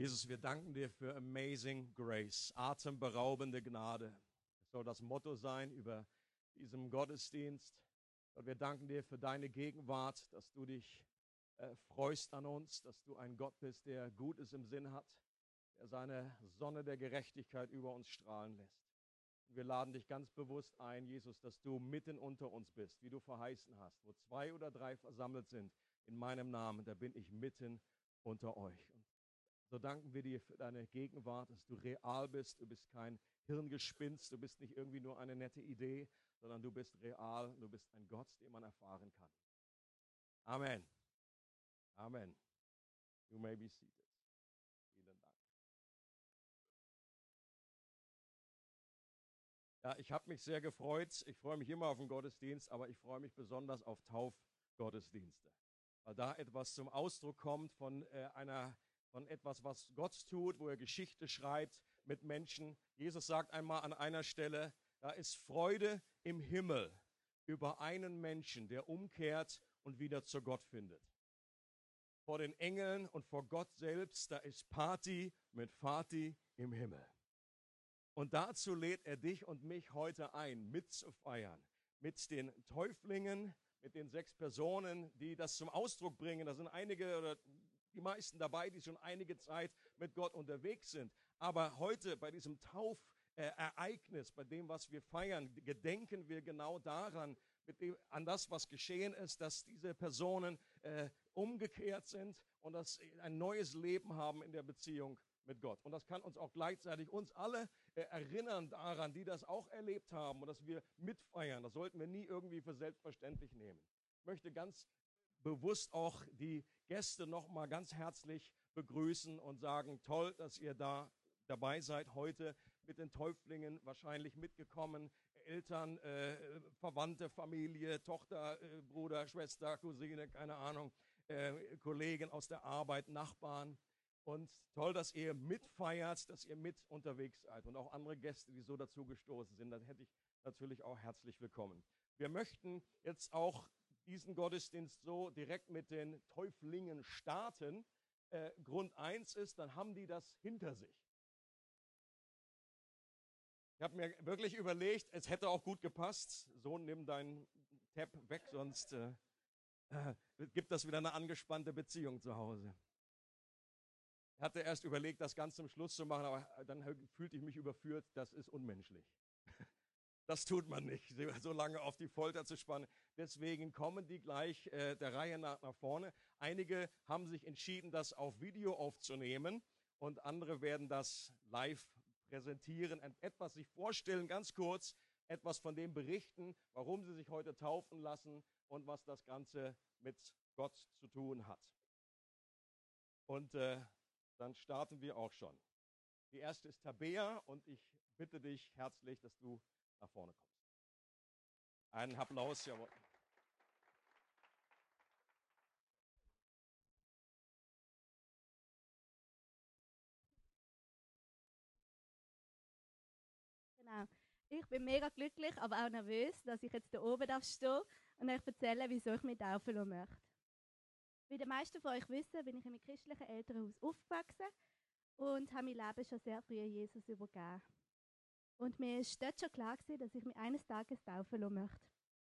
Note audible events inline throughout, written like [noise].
Jesus, wir danken dir für Amazing Grace, atemberaubende Gnade. Das soll das Motto sein über diesem Gottesdienst. Und wir danken dir für deine Gegenwart, dass du dich äh, freust an uns, dass du ein Gott bist, der Gutes im Sinn hat, der seine Sonne der Gerechtigkeit über uns strahlen lässt. Und wir laden dich ganz bewusst ein, Jesus, dass du mitten unter uns bist, wie du verheißen hast. Wo zwei oder drei versammelt sind in meinem Namen, da bin ich mitten unter euch. So danken wir dir für deine Gegenwart, dass du real bist. Du bist kein Hirngespinst, du bist nicht irgendwie nur eine nette Idee, sondern du bist real, du bist ein Gott, den man erfahren kann. Amen. Amen. You may be seated. Vielen Dank. Ja, ich habe mich sehr gefreut. Ich freue mich immer auf den Gottesdienst, aber ich freue mich besonders auf Taufgottesdienste, weil da etwas zum Ausdruck kommt von äh, einer von etwas, was Gott tut, wo er Geschichte schreibt mit Menschen. Jesus sagt einmal an einer Stelle, da ist Freude im Himmel über einen Menschen, der umkehrt und wieder zu Gott findet. Vor den Engeln und vor Gott selbst, da ist Party mit Fati im Himmel. Und dazu lädt er dich und mich heute ein, mitzufeiern mit den Täuflingen, mit den sechs Personen, die das zum Ausdruck bringen. Da sind einige oder die meisten dabei, die schon einige Zeit mit Gott unterwegs sind. Aber heute bei diesem Taufereignis, bei dem, was wir feiern, gedenken wir genau daran, dem, an das, was geschehen ist, dass diese Personen äh, umgekehrt sind und dass sie ein neues Leben haben in der Beziehung mit Gott. Und das kann uns auch gleichzeitig uns alle äh, erinnern daran, die das auch erlebt haben und dass wir mitfeiern. Das sollten wir nie irgendwie für selbstverständlich nehmen. Ich möchte ganz bewusst auch die Gäste nochmal ganz herzlich begrüßen und sagen, toll, dass ihr da dabei seid heute mit den Täuflingen wahrscheinlich mitgekommen. Eltern, äh, Verwandte, Familie, Tochter, äh, Bruder, Schwester, Cousine, keine Ahnung, äh, Kollegen aus der Arbeit, Nachbarn. Und toll, dass ihr mitfeiert, dass ihr mit unterwegs seid. Und auch andere Gäste, die so dazu gestoßen sind, dann hätte ich natürlich auch herzlich willkommen. Wir möchten jetzt auch diesen Gottesdienst so direkt mit den Täuflingen starten. Äh, Grund eins ist, dann haben die das hinter sich. Ich habe mir wirklich überlegt, es hätte auch gut gepasst. Sohn, nimm deinen Tab weg, sonst äh, äh, gibt das wieder eine angespannte Beziehung zu Hause. Ich hatte erst überlegt, das ganz zum Schluss zu machen, aber dann fühlte ich mich überführt, das ist unmenschlich. [laughs] Das tut man nicht, [laughs] so lange auf die Folter zu spannen. Deswegen kommen die gleich äh, der Reihe nach nach vorne. Einige haben sich entschieden, das auf Video aufzunehmen und andere werden das live präsentieren, etwas sich vorstellen, ganz kurz, etwas von dem berichten, warum sie sich heute taufen lassen und was das Ganze mit Gott zu tun hat. Und äh, dann starten wir auch schon. Die erste ist Tabea und ich bitte dich herzlich, dass du nach vorne kommst. Einen Applaus, jawohl. Genau. Ich bin mega glücklich, aber auch nervös, dass ich jetzt hier oben darf stehen und euch erzählen, wieso ich mich taufen lassen möchte. Wie die meisten von euch wissen, bin ich in einem christlichen Elternhaus aufgewachsen und habe mein Leben schon sehr früh Jesus übergeben. Und mir ist dort schon klar gewesen, dass ich mich eines Tages taufen lassen möchte.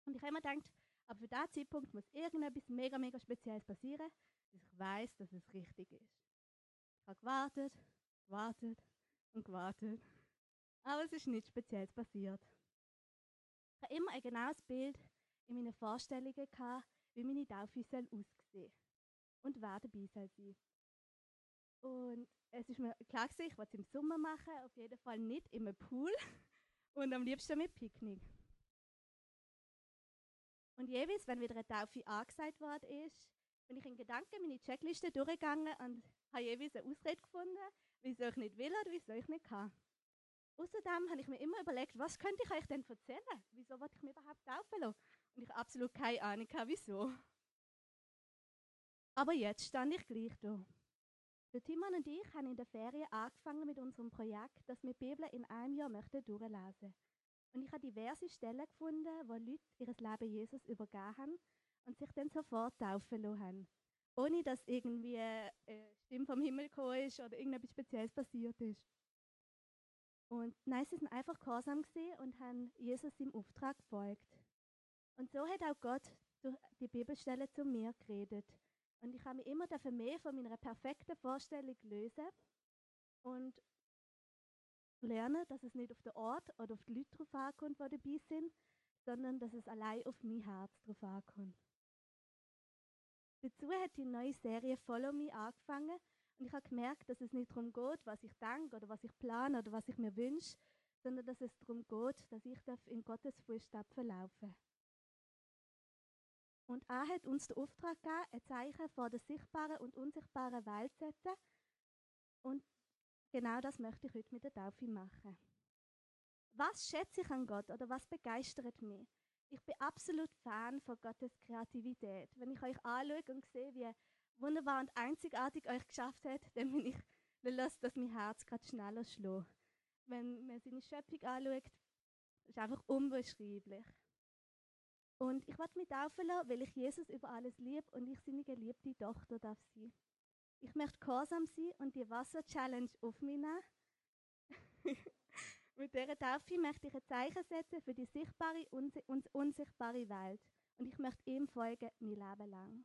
Und ich habe immer gedacht, aber für diesen Zeitpunkt muss irgendetwas mega, mega Spezielles passieren, dass ich weiß, dass es richtig ist. Ich habe gewartet, gewartet und gewartet. Aber es ist nichts Spezielles passiert. Ich habe immer ein genaues Bild in meinen Vorstellungen gehabt, wie meine Taufe soll aussehen und wer dabei soll sein. Und es ist mir klar gewesen, ich wollte es im Sommer machen, auf jeden Fall nicht im Pool [laughs] und am liebsten mit Picknick. Und jeweils, wenn wieder eine Taufe angesagt worden ist, bin ich in Gedanken meine Checkliste durchgegangen und habe jeweils eine Ausrede gefunden, wieso ich nicht will oder wieso ich nicht kann. Außerdem habe ich mir immer überlegt, was könnte ich euch denn erzählen? Wieso wollte ich mich überhaupt taufen lassen? Und ich habe absolut keine Ahnung, wieso. Aber jetzt stand ich gleich da. Der Timon und ich haben in der Ferien angefangen mit unserem Projekt, das wir die Bibel in einem Jahr möchten durchlesen. Und ich habe diverse Stellen gefunden, wo Leute ihr Leben Jesus übergeben haben und sich dann sofort taufen lassen ohne dass irgendwie eine Stimme vom Himmel gekommen ist oder irgendetwas Spezielles passiert ist. Und nein, sie sind einfach gehorsam und haben Jesus im Auftrag gefolgt. Und so hat auch Gott durch die Bibelstelle zu mir geredet. Und ich habe mich immer mehr von meiner perfekten Vorstellung lösen und lernen, dass es nicht auf den Ort oder auf die Leute drauf ankommt, die dabei sind, sondern dass es allein auf mein Herz drauf ankommt. Dazu hat die neue Serie Follow Me angefangen und ich habe gemerkt, dass es nicht darum geht, was ich denke oder was ich plane oder was ich mir wünsche, sondern dass es darum geht, dass ich in Gottes Fußstapfen laufen Und er hat uns den Auftrag gegeben, ein Zeichen vor der sichtbaren und unsichtbaren Welt zu setzen. Und genau das möchte ich heute mit der Taufe machen. Was schätze ich an Gott oder was begeistert mich? Ich bin absolut Fan von Gottes Kreativität. Wenn ich euch anschaue und sehe, wie wunderbar und einzigartig euch geschafft hat, [laughs] dann bin ich, dann lässt das mein Herz gerade schneller schlagen. Wenn man seine Schöpfung anschaut, ist einfach unbeschreiblich. Und ich möchte mich taufen lassen, weil ich Jesus über alles liebe und ich seine geliebte Tochter darf sein. Ich möchte gehorsam sein und die Wasser-Challenge auf mich nehmen. [laughs] Mit dieser Taufe möchte ich ein Zeichen setzen für die sichtbare und unsichtbare Welt. Und ich möchte ihm folgen, mein Leben lang.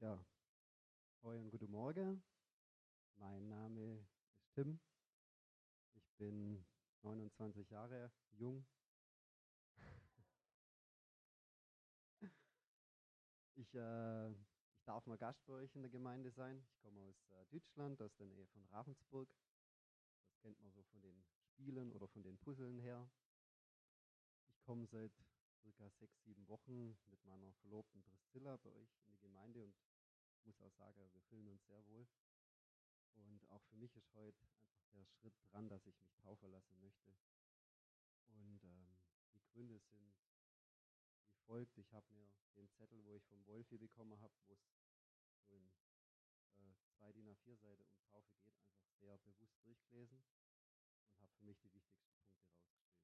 Ja, und guten Morgen. Mein Name ist Tim. Ich bin 29 Jahre jung. [laughs] Ich, äh, ich darf mal Gast bei euch in der Gemeinde sein. Ich komme aus äh, Deutschland, aus der Nähe von Ravensburg. Das kennt man so von den Spielen oder von den Puzzeln her. Ich komme seit circa sechs, sieben Wochen mit meiner Verlobten Priscilla bei euch in die Gemeinde und muss auch sagen, wir fühlen uns sehr wohl. Und auch für mich ist heute einfach der Schritt dran, dass ich mich taufen lassen möchte. Und ähm, die Gründe sind wie folgt. Ich habe mir den Zettel, wo ich vom Wolfi bekommen habe, wo es so in äh, zwei DIN A4 Seite um Taufe geht, einfach sehr bewusst durchgelesen und habe für mich die wichtigsten Punkte rausgeschrieben.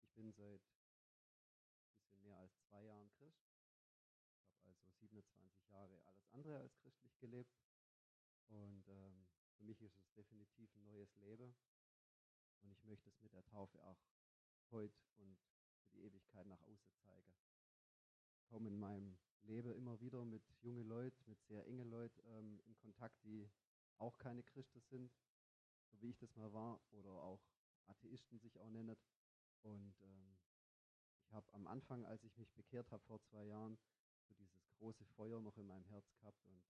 Ich bin seit bisschen mehr als zwei Jahren Christ. Ich habe also 27 Jahre alles andere als christlich gelebt. Und ähm, für mich ist es definitiv ein neues Leben. Und ich möchte es mit der Taufe auch heute und für die Ewigkeit nach außen zeigen. Ich komme in meinem Leben immer wieder mit jungen Leuten, mit sehr engen Leuten ähm, in Kontakt, die auch keine Christen sind, so wie ich das mal war, oder auch Atheisten sich auch nennen. Und ähm, ich habe am Anfang, als ich mich bekehrt habe vor zwei Jahren, so dieses große Feuer noch in meinem Herz gehabt und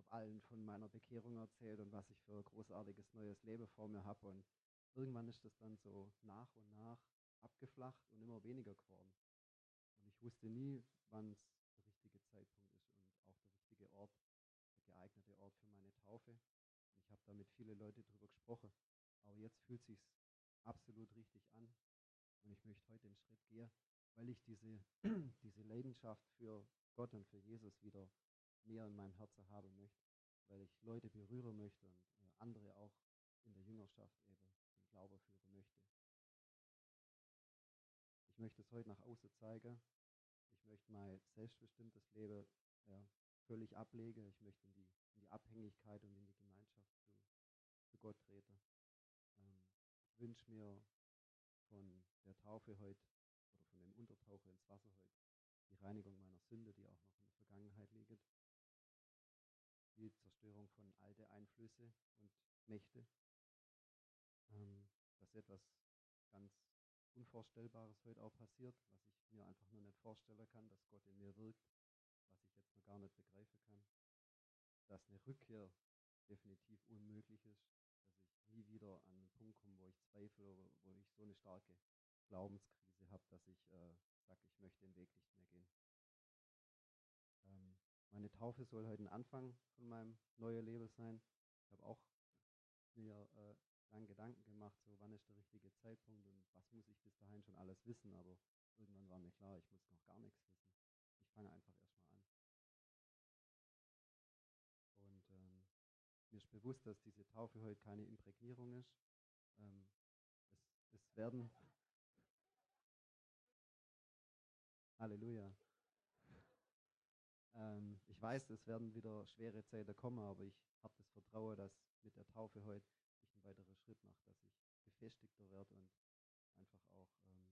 habe allen von meiner Bekehrung erzählt und was ich für großartiges neues Leben vor mir habe. Und irgendwann ist das dann so nach und nach abgeflacht und immer weniger geworden. Und ich wusste nie, wann es der richtige Zeitpunkt ist und auch der richtige Ort, der geeignete Ort für meine Taufe. Und ich habe da mit vielen Leuten drüber gesprochen. Aber jetzt fühlt sich absolut richtig an. Und ich möchte heute den Schritt gehen, weil ich diese, [clears throat] diese Leidenschaft für Gott und für Jesus wieder mehr in meinem Herzen haben möchte, weil ich Leute berühren möchte und äh, andere auch in der Jüngerschaft eben zum Glauben führen möchte. Ich möchte es heute nach außen zeigen. Ich möchte mein selbstbestimmtes Leben ja, völlig ablegen. Ich möchte in die, in die Abhängigkeit und in die Gemeinschaft zu, zu Gott treten. Ähm, ich wünsche mir von der Taufe heute oder von dem Untertauchen ins Wasser heute die Reinigung meiner Sünde, die auch noch in der Vergangenheit liegt, die Zerstörung von alte Einflüsse und Mächte, ähm, dass etwas ganz Unvorstellbares heute auch passiert, was ich mir einfach nur nicht vorstellen kann, dass Gott in mir wirkt, was ich jetzt noch gar nicht begreifen kann, dass eine Rückkehr definitiv unmöglich ist, dass ich nie wieder an einen Punkt komme, wo ich zweifle oder wo ich so eine starke Glaubenskrise habe, dass ich äh, sage, ich möchte den Weg nicht mehr gehen. Meine Taufe soll heute ein Anfang von meinem neuen Leben sein. Ich habe auch mir äh, lange Gedanken gemacht, so wann ist der richtige Zeitpunkt und was muss ich bis dahin schon alles wissen, aber irgendwann war mir klar, ich muss noch gar nichts wissen. Ich fange einfach erstmal an. Und ähm, mir ist bewusst, dass diese Taufe heute keine Imprägnierung ist. Ähm, es, es werden. [laughs] Halleluja. Ähm, ich weiß, es werden wieder schwere Zeiten kommen, aber ich habe das Vertrauen, dass mit der Taufe heute ich einen weiteren Schritt mache, dass ich gefestigter werde und einfach auch ähm,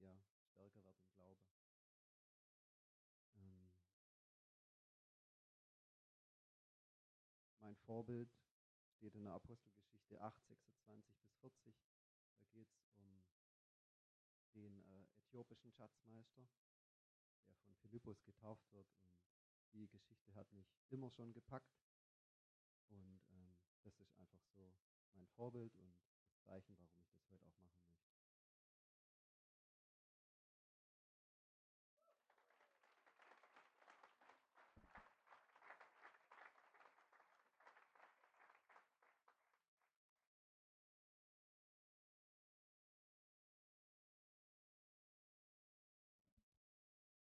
ja, stärker werde im Glaube. Ähm, mein Vorbild steht in der Apostelgeschichte 8, 26 bis 40. Da geht es um den äh, äthiopischen Schatzmeister, der von Philippus getauft wird. Und die Geschichte hat mich immer schon gepackt. Und ähm, das ist einfach so mein Vorbild und das Zeichen, warum ich das heute auch machen möchte.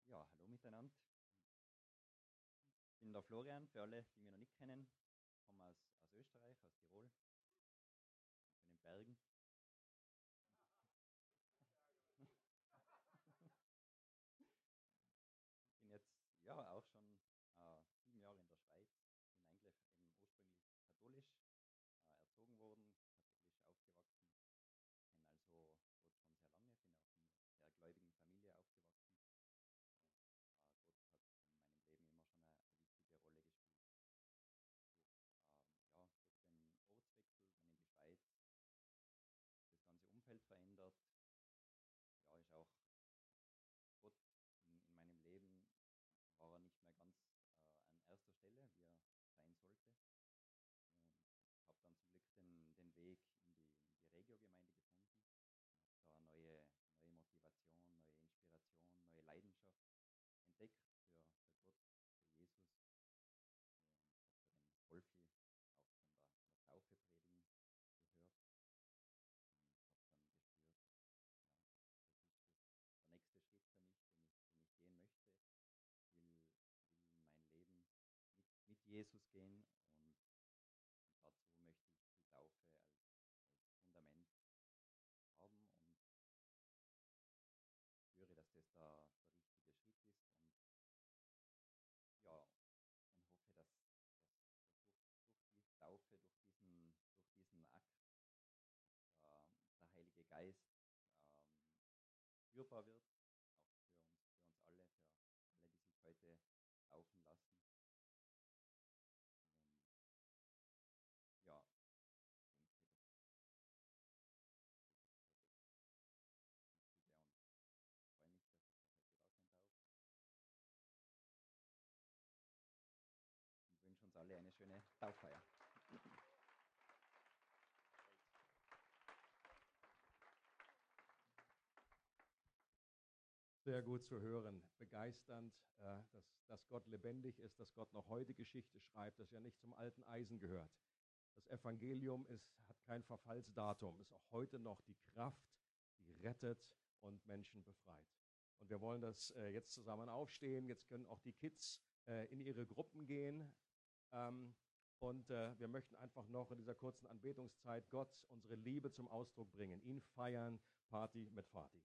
Ja, hallo miteinander. Ich bin der Florian, für alle, die mich noch nicht kennen. Komme aus, aus Österreich, aus Tirol, aus den Bergen. bin jetzt ja auch schon äh, sieben Jahre in der Schweiz. Bin eigentlich eben ursprünglich katholisch äh, erzogen worden, katholisch aufgewachsen. Kenne also Gott schon sehr lange, bin auch in einer sehr gläubigen Familie aufgewachsen. Äh, Gott hat für Jesus gehen und dazu möchte ich die Taufe als, als Fundament haben und spüre, dass das der, der richtige Schritt ist und ja, und hoffe, dass, dass, dass durch, durch die Taufe, durch diesen, durch diesen Akt der, der Heilige Geist ähm, spürbar wird, auch für uns, für uns alle, für alle, die sich heute taufen lassen. Und ja, wünsche uns alle eine schöne Tauffeier. Sehr gut zu hören, begeisternd, äh, dass, dass Gott lebendig ist, dass Gott noch heute Geschichte schreibt, dass er nicht zum alten Eisen gehört. Das Evangelium ist, hat kein Verfallsdatum, ist auch heute noch die Kraft, die rettet und Menschen befreit. Und wir wollen das äh, jetzt zusammen aufstehen. Jetzt können auch die Kids äh, in ihre Gruppen gehen. Ähm, und wir möchten einfach noch in dieser kurzen Anbetungszeit Gott unsere Liebe zum Ausdruck bringen, ihn feiern, Party mit Vati.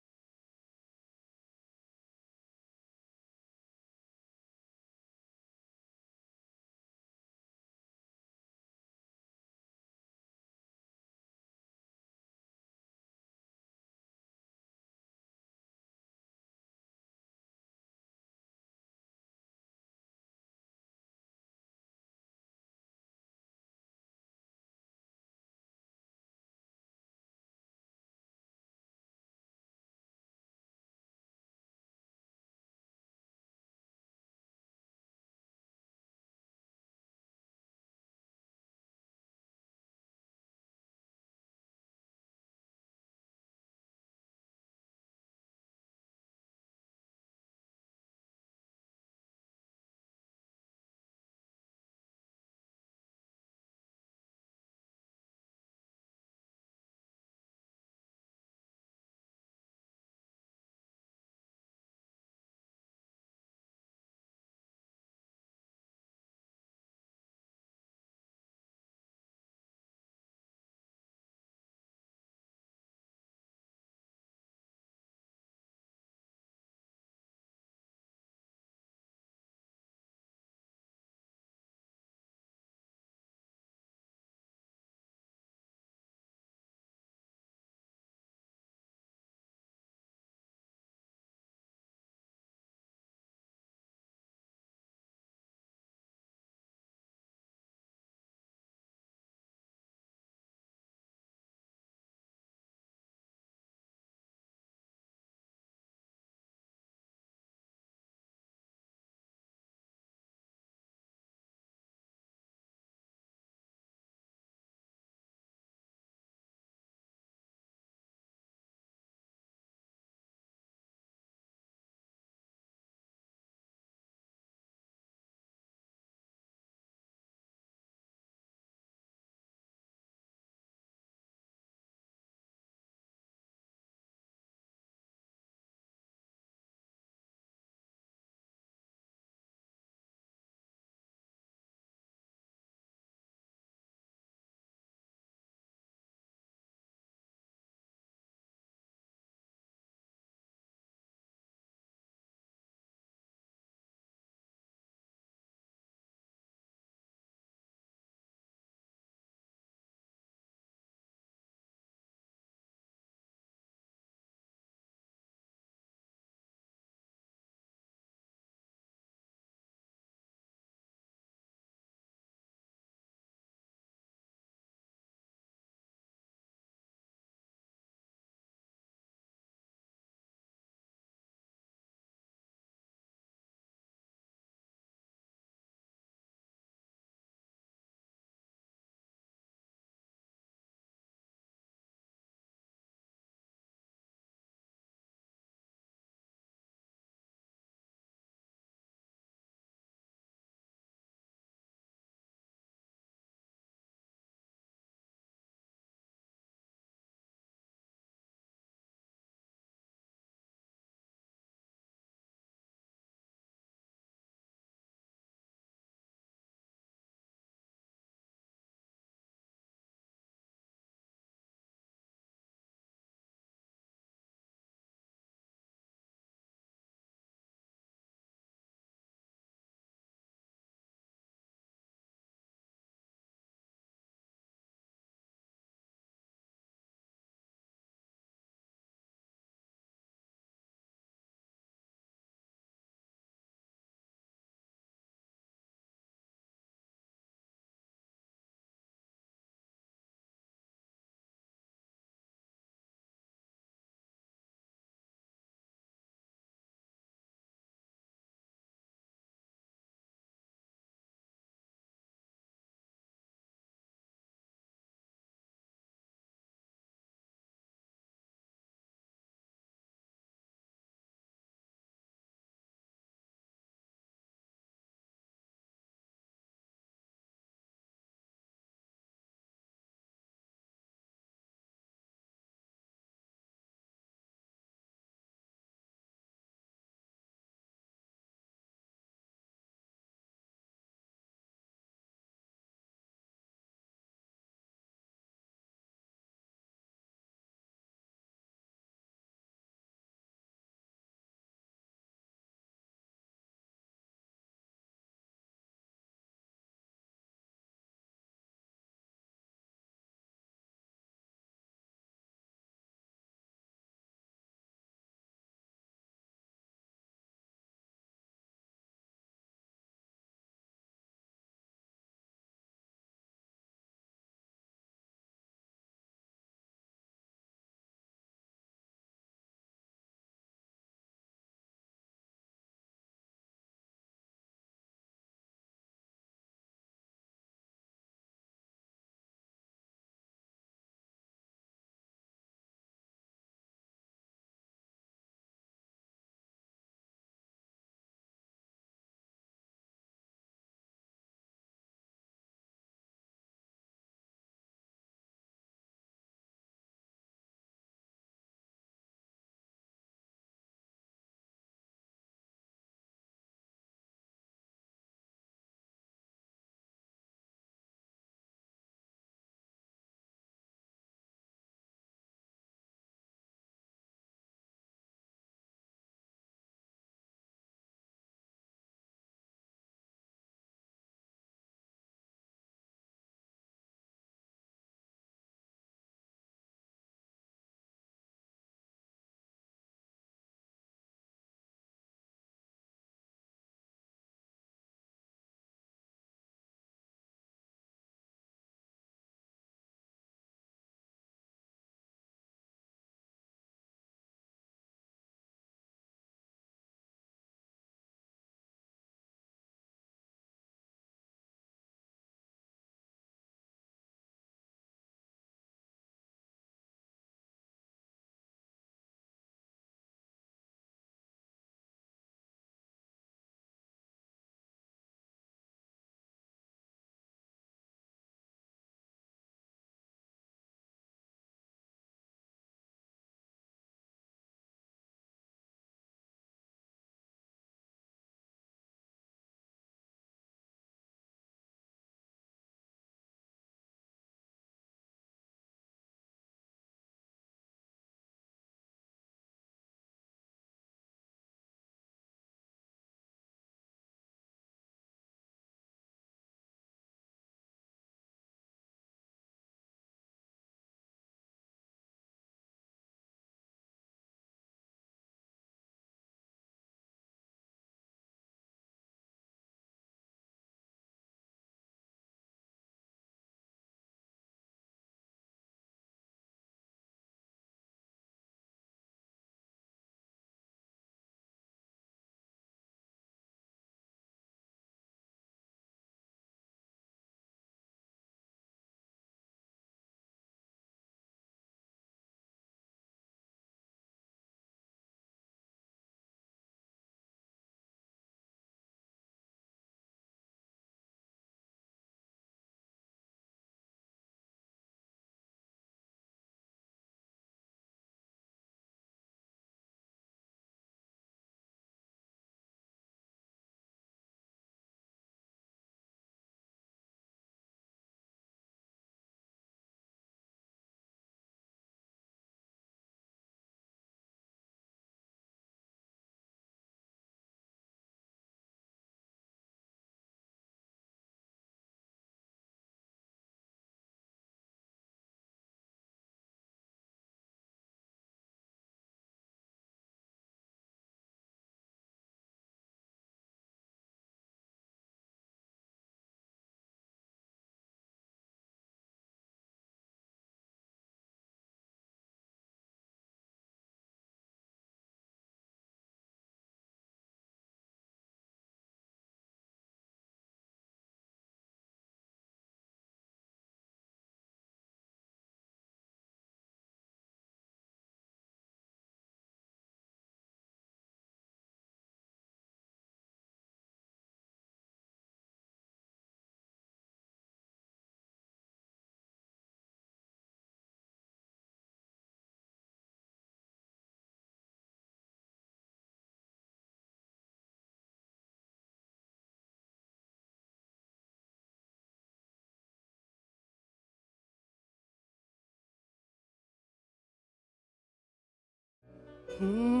No,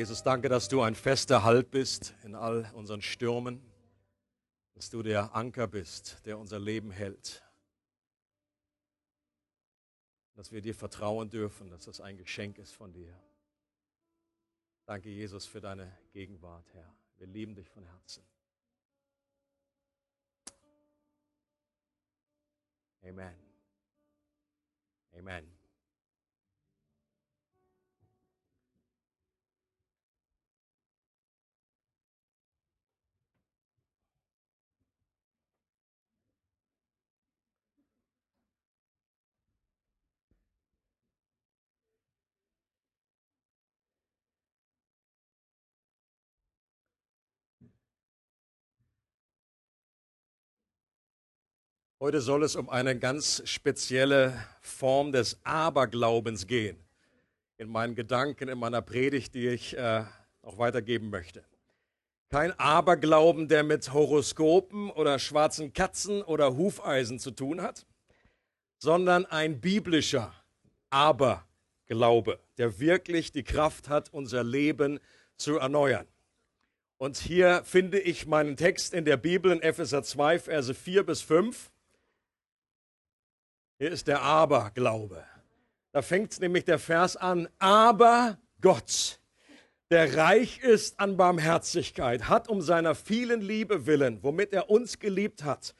Jesus, danke, dass du ein fester Halt bist in all unseren Stürmen, dass du der Anker bist, der unser Leben hält, dass wir dir vertrauen dürfen, dass das ein Geschenk ist von dir. Danke, Jesus, für deine Gegenwart, Herr. Wir lieben dich von Herzen. Amen. Amen. Heute soll es um eine ganz spezielle Form des Aberglaubens gehen. In meinen Gedanken, in meiner Predigt, die ich äh, auch weitergeben möchte. Kein Aberglauben, der mit Horoskopen oder schwarzen Katzen oder Hufeisen zu tun hat, sondern ein biblischer Aberglaube, der wirklich die Kraft hat, unser Leben zu erneuern. Und hier finde ich meinen Text in der Bibel in Epheser 2, Verse 4 bis 5. Hier ist der Aberglaube. Da fängt nämlich der Vers an. Aber Gott, der reich ist an Barmherzigkeit, hat um seiner vielen Liebe willen, womit er uns geliebt hat,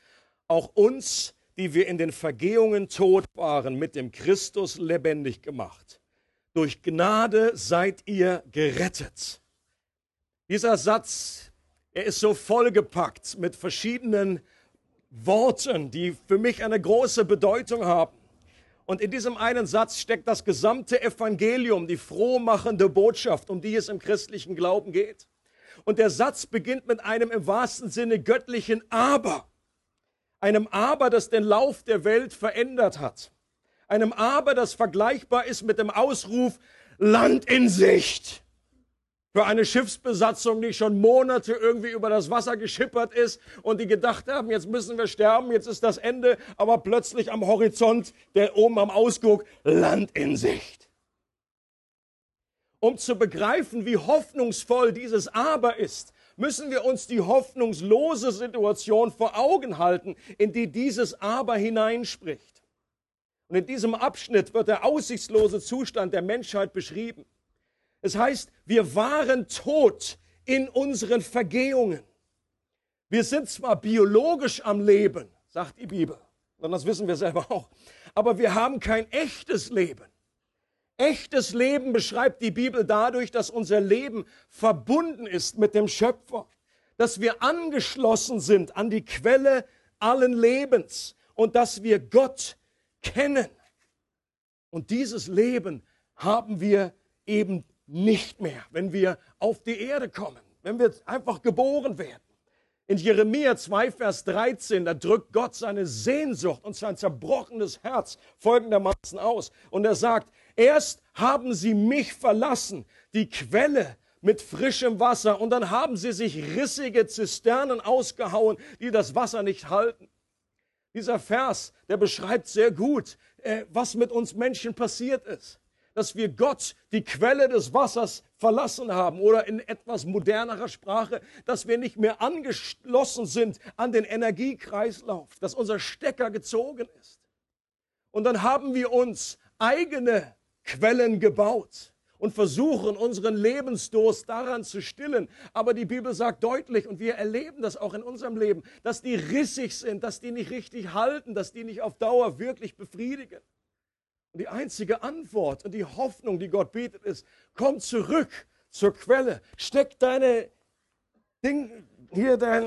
auch uns, die wir in den Vergehungen tot waren, mit dem Christus lebendig gemacht. Durch Gnade seid ihr gerettet. Dieser Satz, er ist so vollgepackt mit verschiedenen Worten, die für mich eine große Bedeutung haben. Und in diesem einen Satz steckt das gesamte Evangelium, die frohmachende Botschaft, um die es im christlichen Glauben geht. Und der Satz beginnt mit einem im wahrsten Sinne göttlichen Aber. Einem Aber, das den Lauf der Welt verändert hat. Einem Aber, das vergleichbar ist mit dem Ausruf Land in Sicht für eine Schiffsbesatzung, die schon Monate irgendwie über das Wasser geschippert ist und die gedacht haben, jetzt müssen wir sterben, jetzt ist das Ende, aber plötzlich am Horizont, der oben am Ausguck, Land in Sicht. Um zu begreifen, wie hoffnungsvoll dieses Aber ist, müssen wir uns die hoffnungslose Situation vor Augen halten, in die dieses Aber hineinspricht. Und in diesem Abschnitt wird der aussichtslose Zustand der Menschheit beschrieben. Es heißt, wir waren tot in unseren Vergehungen. Wir sind zwar biologisch am Leben, sagt die Bibel, und das wissen wir selber auch, aber wir haben kein echtes Leben. Echtes Leben beschreibt die Bibel dadurch, dass unser Leben verbunden ist mit dem Schöpfer, dass wir angeschlossen sind an die Quelle allen Lebens und dass wir Gott kennen. Und dieses Leben haben wir eben nicht mehr, wenn wir auf die Erde kommen, wenn wir einfach geboren werden. In Jeremia 2, Vers 13, da drückt Gott seine Sehnsucht und sein zerbrochenes Herz folgendermaßen aus. Und er sagt, erst haben sie mich verlassen, die Quelle mit frischem Wasser, und dann haben sie sich rissige Zisternen ausgehauen, die das Wasser nicht halten. Dieser Vers, der beschreibt sehr gut, äh, was mit uns Menschen passiert ist dass wir Gott, die Quelle des Wassers, verlassen haben oder in etwas modernerer Sprache, dass wir nicht mehr angeschlossen sind an den Energiekreislauf, dass unser Stecker gezogen ist. Und dann haben wir uns eigene Quellen gebaut und versuchen, unseren Lebensdurst daran zu stillen. Aber die Bibel sagt deutlich, und wir erleben das auch in unserem Leben, dass die rissig sind, dass die nicht richtig halten, dass die nicht auf Dauer wirklich befriedigen. Und die einzige Antwort und die Hoffnung, die Gott bietet, ist, komm zurück zur Quelle, steck deine Ding, hier dein,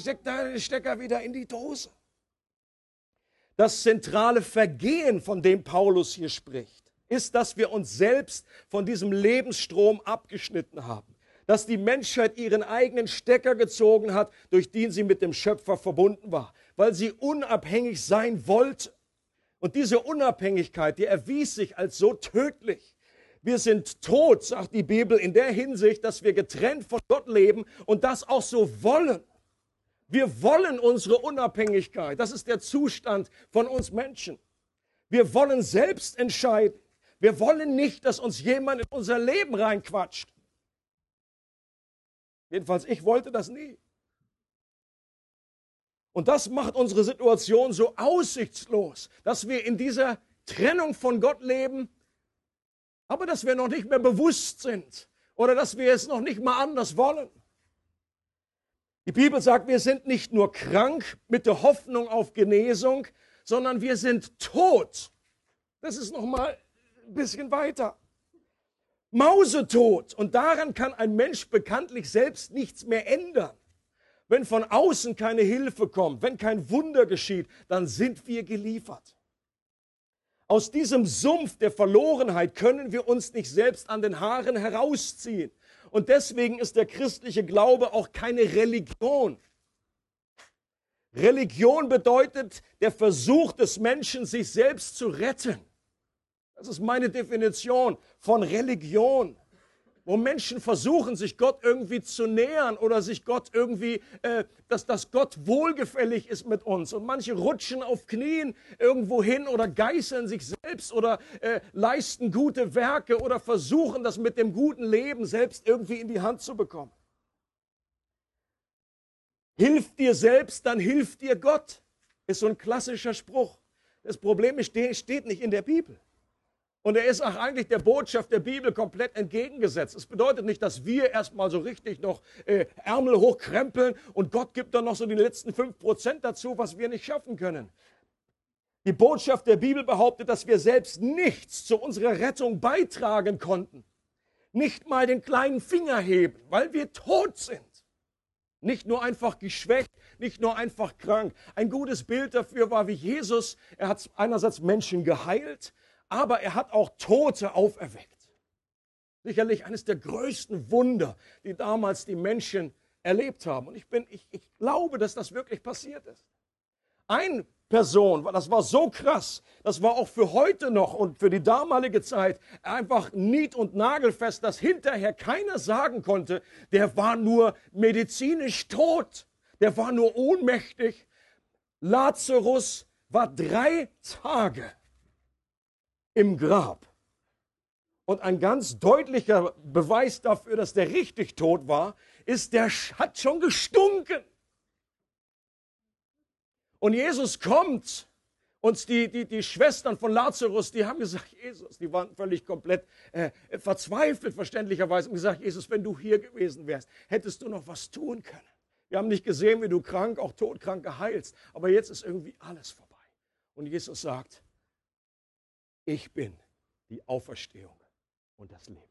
steck deinen Stecker wieder in die Dose. Das zentrale Vergehen, von dem Paulus hier spricht, ist, dass wir uns selbst von diesem Lebensstrom abgeschnitten haben. Dass die Menschheit ihren eigenen Stecker gezogen hat, durch den sie mit dem Schöpfer verbunden war, weil sie unabhängig sein wollte. Und diese Unabhängigkeit, die erwies sich als so tödlich. Wir sind tot, sagt die Bibel, in der Hinsicht, dass wir getrennt von Gott leben und das auch so wollen. Wir wollen unsere Unabhängigkeit. Das ist der Zustand von uns Menschen. Wir wollen selbst entscheiden. Wir wollen nicht, dass uns jemand in unser Leben reinquatscht. Jedenfalls, ich wollte das nie. Und das macht unsere Situation so aussichtslos, dass wir in dieser Trennung von Gott leben, aber dass wir noch nicht mehr bewusst sind oder dass wir es noch nicht mal anders wollen. Die Bibel sagt, wir sind nicht nur krank mit der Hoffnung auf Genesung, sondern wir sind tot. Das ist noch mal ein bisschen weiter. Mausetot. Und daran kann ein Mensch bekanntlich selbst nichts mehr ändern. Wenn von außen keine Hilfe kommt, wenn kein Wunder geschieht, dann sind wir geliefert. Aus diesem Sumpf der Verlorenheit können wir uns nicht selbst an den Haaren herausziehen. Und deswegen ist der christliche Glaube auch keine Religion. Religion bedeutet der Versuch des Menschen, sich selbst zu retten. Das ist meine Definition von Religion wo Menschen versuchen, sich Gott irgendwie zu nähern oder sich Gott irgendwie, äh, dass, dass Gott wohlgefällig ist mit uns. Und manche rutschen auf Knien irgendwo hin oder geißeln sich selbst oder äh, leisten gute Werke oder versuchen, das mit dem guten Leben selbst irgendwie in die Hand zu bekommen. Hilf dir selbst, dann hilft dir Gott, ist so ein klassischer Spruch. Das Problem steht nicht in der Bibel. Und er ist auch eigentlich der Botschaft der Bibel komplett entgegengesetzt. Es bedeutet nicht, dass wir erstmal so richtig noch äh, Ärmel hochkrempeln und Gott gibt dann noch so die letzten fünf Prozent dazu, was wir nicht schaffen können. Die Botschaft der Bibel behauptet, dass wir selbst nichts zu unserer Rettung beitragen konnten. Nicht mal den kleinen Finger heben, weil wir tot sind. Nicht nur einfach geschwächt, nicht nur einfach krank. Ein gutes Bild dafür war, wie Jesus, er hat einerseits Menschen geheilt, aber er hat auch Tote auferweckt. Sicherlich eines der größten Wunder, die damals die Menschen erlebt haben. Und ich, bin, ich, ich glaube, dass das wirklich passiert ist. Eine Person, das war so krass, das war auch für heute noch und für die damalige Zeit einfach nied- und nagelfest, dass hinterher keiner sagen konnte, der war nur medizinisch tot, der war nur ohnmächtig. Lazarus war drei Tage im Grab. Und ein ganz deutlicher Beweis dafür, dass der richtig tot war, ist, der hat schon gestunken. Und Jesus kommt und die, die, die Schwestern von Lazarus, die haben gesagt, [laughs] Jesus, die waren völlig komplett äh, verzweifelt, verständlicherweise, und gesagt, Jesus, wenn du hier gewesen wärst, hättest du noch was tun können. Wir haben nicht gesehen, wie du krank, auch todkrank geheilst, aber jetzt ist irgendwie alles vorbei. Und Jesus sagt, ich bin die Auferstehung und das Leben.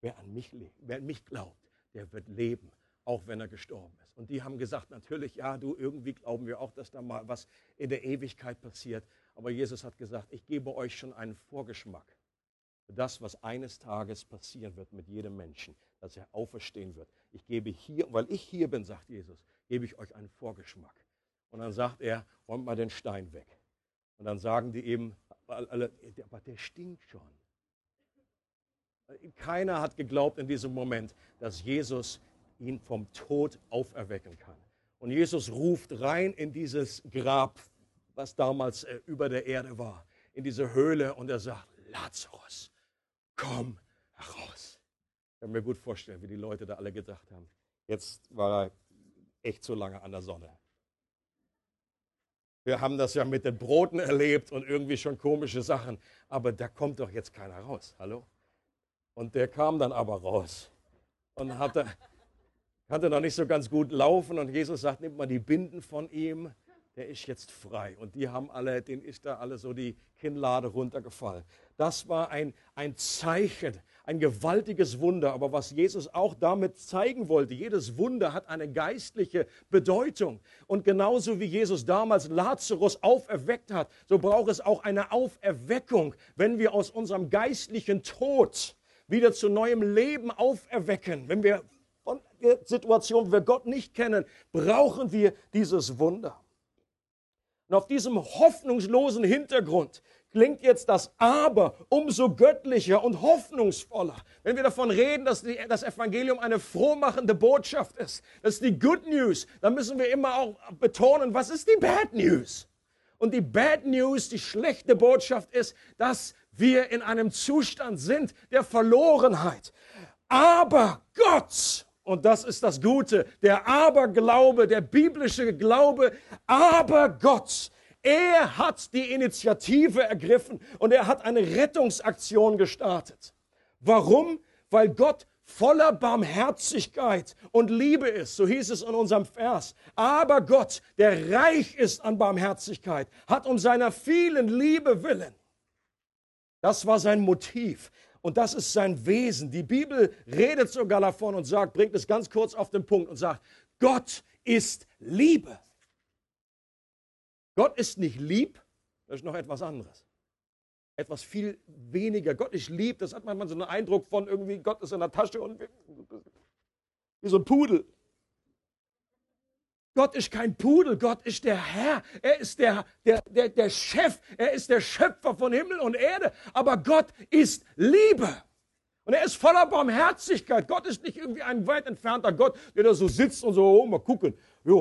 Wer an mich, wer an mich glaubt, der wird leben, auch wenn er gestorben ist. Und die haben gesagt, natürlich, ja, du, irgendwie glauben wir auch, dass da mal was in der Ewigkeit passiert. Aber Jesus hat gesagt, ich gebe euch schon einen Vorgeschmack für das, was eines Tages passieren wird mit jedem Menschen, dass er auferstehen wird. Ich gebe hier, weil ich hier bin, sagt Jesus, gebe ich euch einen Vorgeschmack. Und dann sagt er, räumt mal den Stein weg. Und dann sagen die eben, aber der stinkt schon. Keiner hat geglaubt in diesem Moment, dass Jesus ihn vom Tod auferwecken kann. Und Jesus ruft rein in dieses Grab, was damals äh, über der Erde war, in diese Höhle und er sagt, Lazarus, komm heraus. Ich kann mir gut vorstellen, wie die Leute da alle gedacht haben. Jetzt war er echt zu lange an der Sonne. Wir haben das ja mit den Broten erlebt und irgendwie schon komische Sachen. Aber da kommt doch jetzt keiner raus. Hallo? Und der kam dann aber raus und hatte, hatte noch nicht so ganz gut laufen. Und Jesus sagt, nimmt mal die Binden von ihm der ist jetzt frei. Und die haben alle, denen ist da alle so die Kinnlade runtergefallen. Das war ein, ein Zeichen, ein gewaltiges Wunder. Aber was Jesus auch damit zeigen wollte, jedes Wunder hat eine geistliche Bedeutung. Und genauso wie Jesus damals Lazarus auferweckt hat, so braucht es auch eine Auferweckung, wenn wir aus unserem geistlichen Tod wieder zu neuem Leben auferwecken. Wenn wir von der Situation, wo wir Gott nicht kennen, brauchen wir dieses Wunder. Und auf diesem hoffnungslosen Hintergrund klingt jetzt das Aber umso göttlicher und hoffnungsvoller. Wenn wir davon reden, dass die, das Evangelium eine frohmachende Botschaft ist, das ist die Good News, dann müssen wir immer auch betonen, was ist die Bad News? Und die Bad News, die schlechte Botschaft ist, dass wir in einem Zustand sind der Verlorenheit. Aber Gott und das ist das Gute, der Aberglaube, der biblische Glaube, aber Gott, er hat die Initiative ergriffen und er hat eine Rettungsaktion gestartet. Warum? Weil Gott voller Barmherzigkeit und Liebe ist, so hieß es in unserem Vers. Aber Gott, der reich ist an Barmherzigkeit, hat um seiner vielen Liebe willen. Das war sein Motiv. Und das ist sein Wesen. Die Bibel redet sogar davon und sagt, bringt es ganz kurz auf den Punkt und sagt, Gott ist Liebe. Gott ist nicht lieb, das ist noch etwas anderes. Etwas viel weniger. Gott ist lieb, das hat manchmal so einen Eindruck von irgendwie, Gott ist in der Tasche und wie so ein Pudel. Gott ist kein Pudel, Gott ist der Herr. Er ist der, der, der, der Chef, er ist der Schöpfer von Himmel und Erde. Aber Gott ist Liebe. Und er ist voller Barmherzigkeit. Gott ist nicht irgendwie ein weit entfernter Gott, der da so sitzt und so, oh, mal gucken. Ja,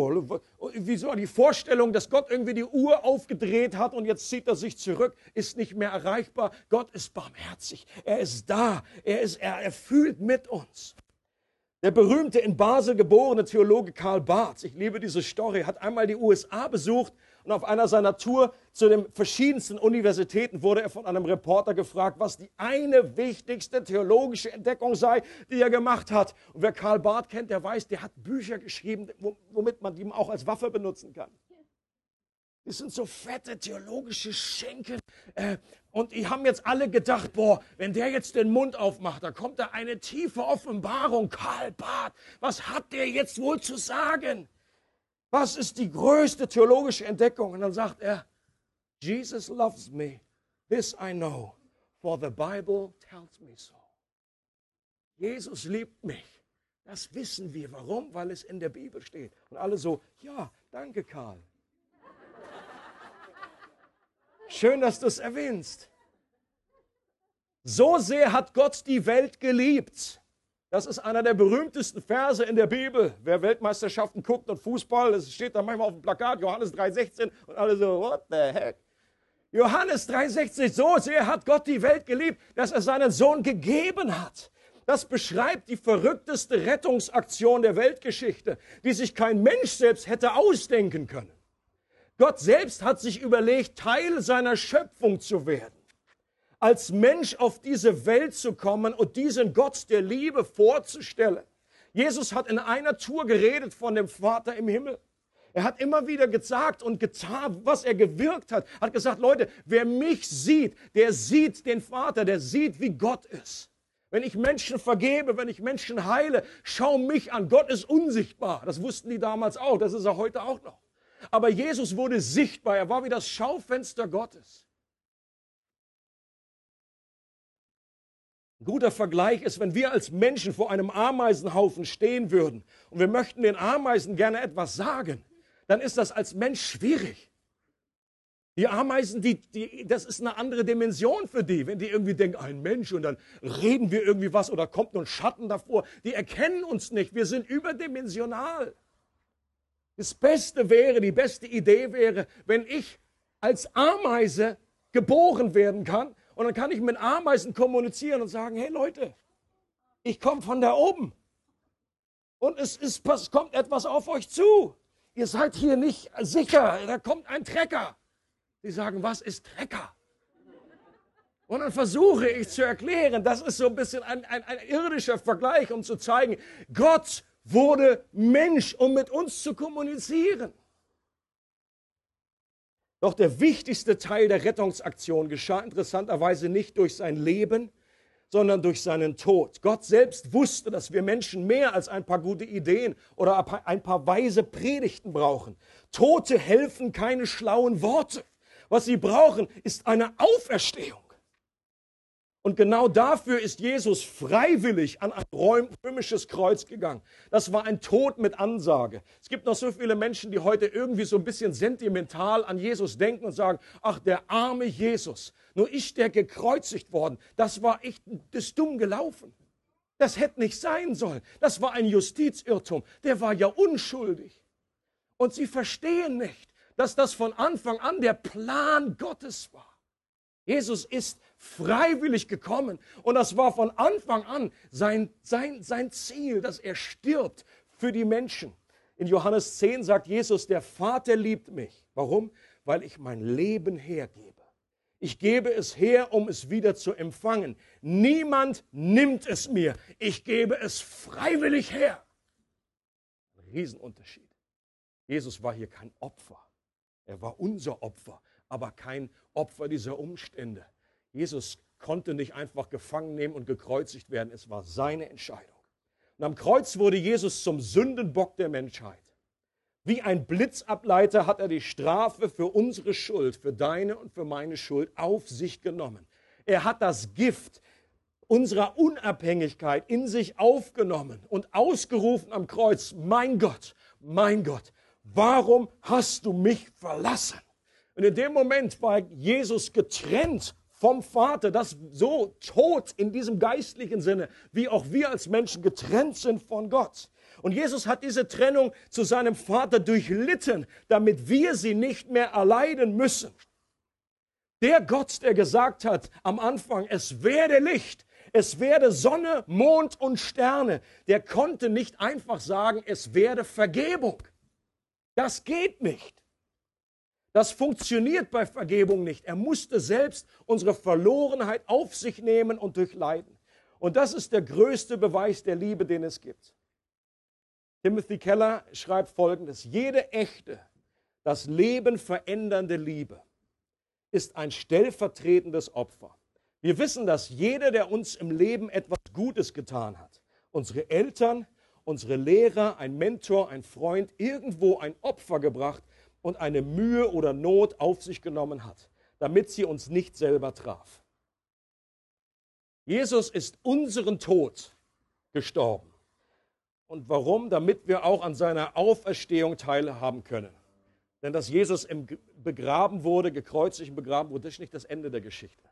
wieso die Vorstellung, dass Gott irgendwie die Uhr aufgedreht hat und jetzt zieht er sich zurück, ist nicht mehr erreichbar. Gott ist barmherzig. Er ist da. Er, ist, er, er fühlt mit uns. Der berühmte in Basel geborene Theologe Karl Barth, ich liebe diese Story, hat einmal die USA besucht und auf einer seiner Tour zu den verschiedensten Universitäten wurde er von einem Reporter gefragt, was die eine wichtigste theologische Entdeckung sei, die er gemacht hat. Und wer Karl Barth kennt, der weiß, der hat Bücher geschrieben, womit man die auch als Waffe benutzen kann. Das sind so fette theologische Schenkel. Äh, und die haben jetzt alle gedacht, boah, wenn der jetzt den Mund aufmacht, da kommt da eine tiefe Offenbarung. Karl Barth, was hat der jetzt wohl zu sagen? Was ist die größte theologische Entdeckung? Und dann sagt er, Jesus loves me. This I know, for the Bible tells me so. Jesus liebt mich. Das wissen wir. Warum? Weil es in der Bibel steht. Und alle so, ja, danke Karl. Schön, dass du es erwähnst. So sehr hat Gott die Welt geliebt. Das ist einer der berühmtesten Verse in der Bibel. Wer Weltmeisterschaften guckt und Fußball, das steht da manchmal auf dem Plakat, Johannes 3,16 und alle so, what the heck? Johannes 3,16, so sehr hat Gott die Welt geliebt, dass er seinen Sohn gegeben hat. Das beschreibt die verrückteste Rettungsaktion der Weltgeschichte, die sich kein Mensch selbst hätte ausdenken können. Gott selbst hat sich überlegt, Teil seiner Schöpfung zu werden. Als Mensch auf diese Welt zu kommen und diesen Gott der Liebe vorzustellen. Jesus hat in einer Tour geredet von dem Vater im Himmel. Er hat immer wieder gesagt und getan, was er gewirkt hat. Hat gesagt, Leute, wer mich sieht, der sieht den Vater, der sieht, wie Gott ist. Wenn ich Menschen vergebe, wenn ich Menschen heile, schau mich an. Gott ist unsichtbar. Das wussten die damals auch. Das ist er heute auch noch. Aber Jesus wurde sichtbar. Er war wie das Schaufenster Gottes. Ein guter Vergleich ist, wenn wir als Menschen vor einem Ameisenhaufen stehen würden und wir möchten den Ameisen gerne etwas sagen, dann ist das als Mensch schwierig. Die Ameisen, die, die, das ist eine andere Dimension für die. Wenn die irgendwie denken, ein Mensch und dann reden wir irgendwie was oder kommt nur ein Schatten davor. Die erkennen uns nicht. Wir sind überdimensional. Das Beste wäre, die beste Idee wäre, wenn ich als Ameise geboren werden kann und dann kann ich mit Ameisen kommunizieren und sagen, hey Leute, ich komme von da oben und es, ist, es kommt etwas auf euch zu. Ihr seid hier nicht sicher, da kommt ein Trecker. Die sagen, was ist Trecker? Und dann versuche ich zu erklären, das ist so ein bisschen ein, ein, ein irdischer Vergleich, um zu zeigen, Gott wurde Mensch, um mit uns zu kommunizieren. Doch der wichtigste Teil der Rettungsaktion geschah interessanterweise nicht durch sein Leben, sondern durch seinen Tod. Gott selbst wusste, dass wir Menschen mehr als ein paar gute Ideen oder ein paar weise Predigten brauchen. Tote helfen keine schlauen Worte. Was sie brauchen, ist eine Auferstehung. Und genau dafür ist Jesus freiwillig an ein römisches Kreuz gegangen. Das war ein Tod mit Ansage. Es gibt noch so viele Menschen, die heute irgendwie so ein bisschen sentimental an Jesus denken und sagen, ach, der arme Jesus, nur ich, der gekreuzigt worden, das war echt, das dumm gelaufen. Das hätte nicht sein sollen. Das war ein Justizirrtum. Der war ja unschuldig. Und sie verstehen nicht, dass das von Anfang an der Plan Gottes war. Jesus ist freiwillig gekommen und das war von Anfang an sein, sein, sein Ziel, dass er stirbt für die Menschen. In Johannes 10 sagt Jesus, der Vater liebt mich. Warum? Weil ich mein Leben hergebe. Ich gebe es her, um es wieder zu empfangen. Niemand nimmt es mir. Ich gebe es freiwillig her. Ein Riesenunterschied. Jesus war hier kein Opfer. Er war unser Opfer, aber kein Opfer dieser Umstände. Jesus konnte nicht einfach gefangen nehmen und gekreuzigt werden. Es war seine Entscheidung. Und am Kreuz wurde Jesus zum Sündenbock der Menschheit. Wie ein Blitzableiter hat er die Strafe für unsere Schuld, für deine und für meine Schuld auf sich genommen. Er hat das Gift unserer Unabhängigkeit in sich aufgenommen und ausgerufen am Kreuz, mein Gott, mein Gott, warum hast du mich verlassen? Und in dem Moment war Jesus getrennt vom Vater, das so tot in diesem geistlichen Sinne, wie auch wir als Menschen getrennt sind von Gott. Und Jesus hat diese Trennung zu seinem Vater durchlitten, damit wir sie nicht mehr erleiden müssen. Der Gott, der gesagt hat am Anfang, es werde Licht, es werde Sonne, Mond und Sterne, der konnte nicht einfach sagen, es werde Vergebung. Das geht nicht. Das funktioniert bei Vergebung nicht. Er musste selbst unsere Verlorenheit auf sich nehmen und durchleiden. Und das ist der größte Beweis der Liebe, den es gibt. Timothy Keller schreibt folgendes, jede echte, das Leben verändernde Liebe ist ein stellvertretendes Opfer. Wir wissen, dass jeder, der uns im Leben etwas Gutes getan hat, unsere Eltern, unsere Lehrer, ein Mentor, ein Freund, irgendwo ein Opfer gebracht, und eine Mühe oder Not auf sich genommen hat, damit sie uns nicht selber traf. Jesus ist unseren Tod gestorben. Und warum? Damit wir auch an seiner Auferstehung teilhaben können. Denn dass Jesus begraben wurde, gekreuzigt und begraben wurde, das ist nicht das Ende der Geschichte.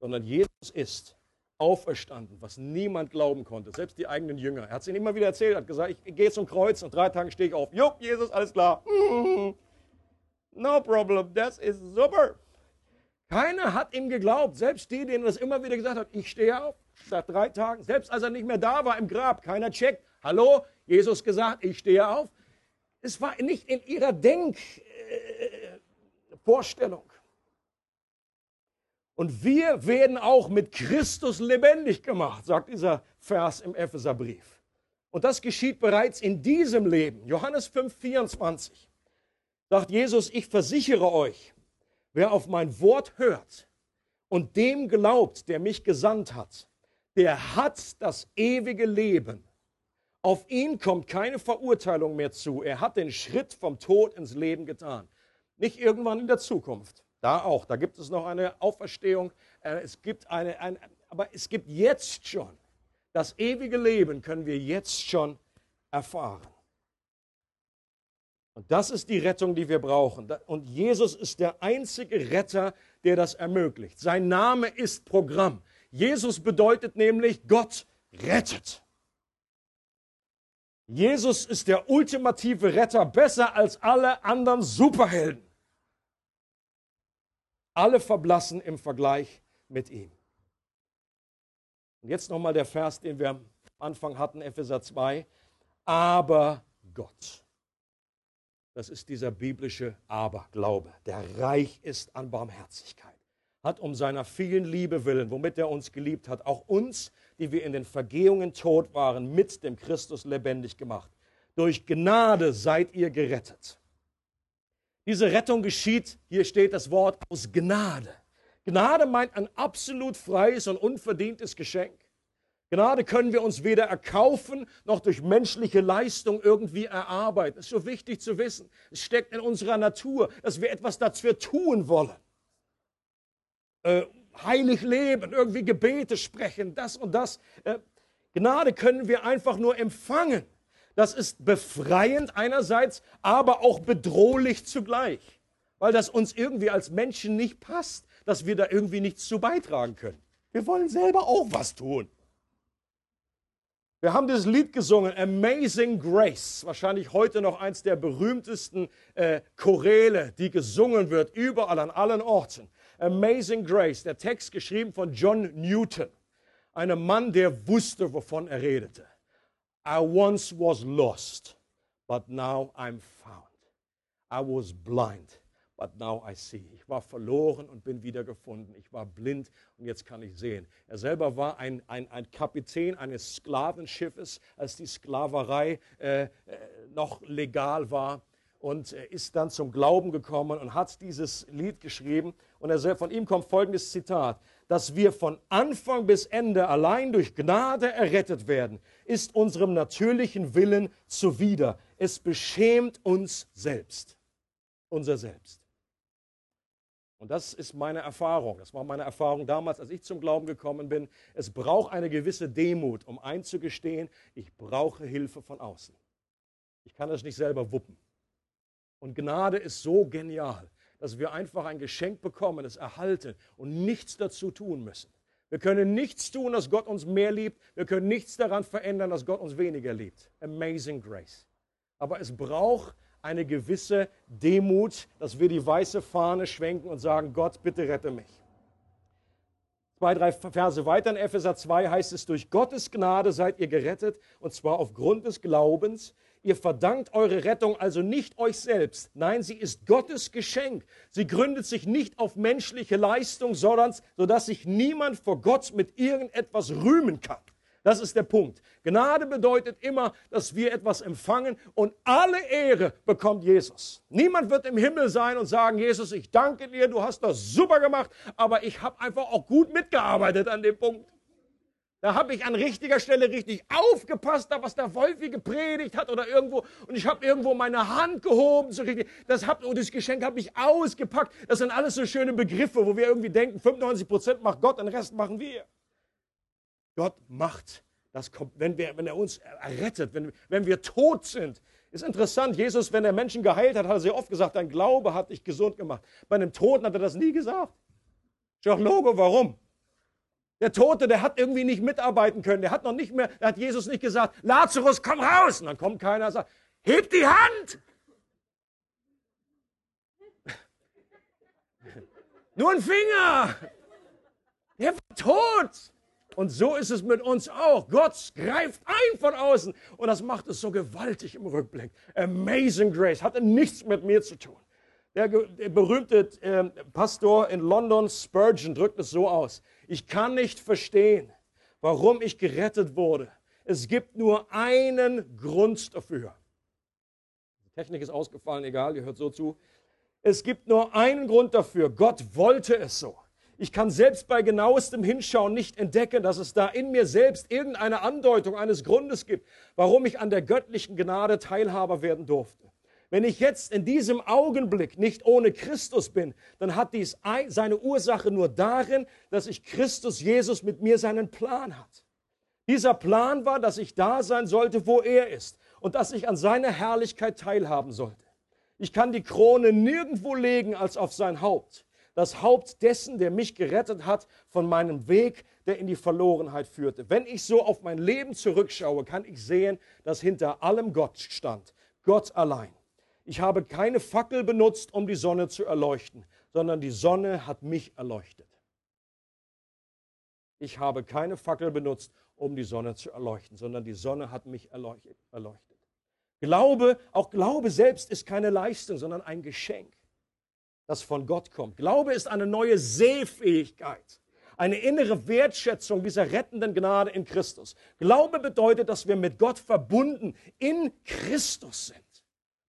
Sondern Jesus ist auferstanden, was niemand glauben konnte, selbst die eigenen Jünger. Er hat es ihnen immer wieder erzählt, hat gesagt, ich gehe zum Kreuz und drei Tage stehe ich auf. Jupp, Jesus, alles klar. [laughs] No problem, das ist super. Keiner hat ihm geglaubt, selbst die, denen das immer wieder gesagt hat, ich stehe auf, seit drei Tagen, selbst als er nicht mehr da war im Grab, keiner checkt, hallo, Jesus gesagt, ich stehe auf. Es war nicht in ihrer Denkvorstellung. Äh, Und wir werden auch mit Christus lebendig gemacht, sagt dieser Vers im Epheserbrief. Und das geschieht bereits in diesem Leben. Johannes 5, 24 sagt Jesus, ich versichere euch, wer auf mein Wort hört und dem glaubt, der mich gesandt hat, der hat das ewige Leben. Auf ihn kommt keine Verurteilung mehr zu. Er hat den Schritt vom Tod ins Leben getan. Nicht irgendwann in der Zukunft. Da auch. Da gibt es noch eine Auferstehung. Äh, es gibt eine, eine aber es gibt jetzt schon. Das ewige Leben können wir jetzt schon erfahren. Und das ist die Rettung, die wir brauchen. Und Jesus ist der einzige Retter, der das ermöglicht. Sein Name ist Programm. Jesus bedeutet nämlich, Gott rettet. Jesus ist der ultimative Retter, besser als alle anderen Superhelden. Alle verblassen im Vergleich mit ihm. Und jetzt nochmal der Vers, den wir am Anfang hatten, Epheser 2. Aber Gott das ist dieser biblische Aberglaube, der reich ist an Barmherzigkeit, hat um seiner vielen Liebe willen, womit er uns geliebt hat, auch uns, die wir in den Vergehungen tot waren, mit dem Christus lebendig gemacht. Durch Gnade seid ihr gerettet. Diese Rettung geschieht, hier steht das Wort, aus Gnade. Gnade meint ein absolut freies und unverdientes Geschenk. Gnade können wir uns weder erkaufen noch durch menschliche Leistung irgendwie erarbeiten. Es ist so wichtig zu wissen. Es steckt in unserer Natur, dass wir etwas dafür tun wollen. Äh, heilig leben, irgendwie Gebete sprechen, das und das. Äh, Gnade können wir einfach nur empfangen. Das ist befreiend einerseits, aber auch bedrohlich zugleich, weil das uns irgendwie als Menschen nicht passt, dass wir da irgendwie nichts zu beitragen können. Wir wollen selber auch was tun. Wir haben dieses Lied gesungen, Amazing Grace, wahrscheinlich heute noch eins der berühmtesten äh, Choräle, die gesungen wird, überall an allen Orten. Amazing Grace, der Text geschrieben von John Newton, einem Mann, der wusste, wovon er redete. I once was lost, but now I'm found. I was blind, but now I see. Ich war verloren und bin wieder gefunden. Ich war blind und jetzt kann ich sehen. Er selber war ein, ein, ein Kapitän eines Sklavenschiffes, als die Sklaverei äh, äh, noch legal war und ist dann zum Glauben gekommen und hat dieses Lied geschrieben. Und er, von ihm kommt folgendes Zitat dass wir von Anfang bis Ende allein durch Gnade errettet werden, ist unserem natürlichen Willen zuwider. Es beschämt uns selbst, unser Selbst. Und das ist meine Erfahrung. Das war meine Erfahrung damals, als ich zum Glauben gekommen bin. Es braucht eine gewisse Demut, um einzugestehen, ich brauche Hilfe von außen. Ich kann das nicht selber wuppen. Und Gnade ist so genial dass wir einfach ein Geschenk bekommen, es erhalten und nichts dazu tun müssen. Wir können nichts tun, dass Gott uns mehr liebt. Wir können nichts daran verändern, dass Gott uns weniger liebt. Amazing Grace. Aber es braucht eine gewisse Demut, dass wir die weiße Fahne schwenken und sagen, Gott, bitte rette mich. Zwei, drei Verse weiter in Epheser 2 heißt es, durch Gottes Gnade seid ihr gerettet, und zwar aufgrund des Glaubens. Ihr verdankt eure Rettung also nicht euch selbst. Nein, sie ist Gottes Geschenk. Sie gründet sich nicht auf menschliche Leistung, sondern sodass sich niemand vor Gott mit irgendetwas rühmen kann. Das ist der Punkt. Gnade bedeutet immer, dass wir etwas empfangen und alle Ehre bekommt Jesus. Niemand wird im Himmel sein und sagen, Jesus, ich danke dir, du hast das super gemacht, aber ich habe einfach auch gut mitgearbeitet an dem Punkt. Da habe ich an richtiger Stelle richtig aufgepasst, da was der Wolfi gepredigt hat oder irgendwo. Und ich habe irgendwo meine Hand gehoben. So richtig. Das, hab, und das Geschenk habe ich ausgepackt. Das sind alles so schöne Begriffe, wo wir irgendwie denken, 95 Prozent macht Gott, den Rest machen wir. Gott macht das, wenn, wir, wenn er uns errettet, wenn, wenn wir tot sind. Ist interessant, Jesus, wenn er Menschen geheilt hat, hat er sehr oft gesagt, dein Glaube hat dich gesund gemacht. Bei einem Toten hat er das nie gesagt. Ist doch Logo, warum? Der Tote, der hat irgendwie nicht mitarbeiten können. Der hat noch nicht mehr, da hat Jesus nicht gesagt, Lazarus, komm raus. Und dann kommt keiner und sagt, heb die Hand. [laughs] Nur ein Finger. Der war tot. Und so ist es mit uns auch. Gott greift ein von außen. Und das macht es so gewaltig im Rückblick. Amazing Grace. Hatte nichts mit mir zu tun. Der, der berühmte äh, Pastor in London, Spurgeon, drückt es so aus. Ich kann nicht verstehen, warum ich gerettet wurde. Es gibt nur einen Grund dafür. Die Technik ist ausgefallen, egal, ihr hört so zu. Es gibt nur einen Grund dafür. Gott wollte es so. Ich kann selbst bei genauestem Hinschauen nicht entdecken, dass es da in mir selbst irgendeine Andeutung eines Grundes gibt, warum ich an der göttlichen Gnade Teilhaber werden durfte. Wenn ich jetzt in diesem Augenblick nicht ohne Christus bin, dann hat dies seine Ursache nur darin, dass ich Christus Jesus mit mir seinen Plan hat. Dieser Plan war, dass ich da sein sollte, wo er ist und dass ich an seiner Herrlichkeit teilhaben sollte. Ich kann die Krone nirgendwo legen als auf sein Haupt. Das Haupt dessen, der mich gerettet hat von meinem Weg, der in die Verlorenheit führte. Wenn ich so auf mein Leben zurückschaue, kann ich sehen, dass hinter allem Gott stand. Gott allein. Ich habe keine Fackel benutzt, um die Sonne zu erleuchten, sondern die Sonne hat mich erleuchtet. Ich habe keine Fackel benutzt, um die Sonne zu erleuchten, sondern die Sonne hat mich erleuchtet. Glaube, auch Glaube selbst ist keine Leistung, sondern ein Geschenk, das von Gott kommt. Glaube ist eine neue Sehfähigkeit, eine innere Wertschätzung dieser rettenden Gnade in Christus. Glaube bedeutet, dass wir mit Gott verbunden in Christus sind.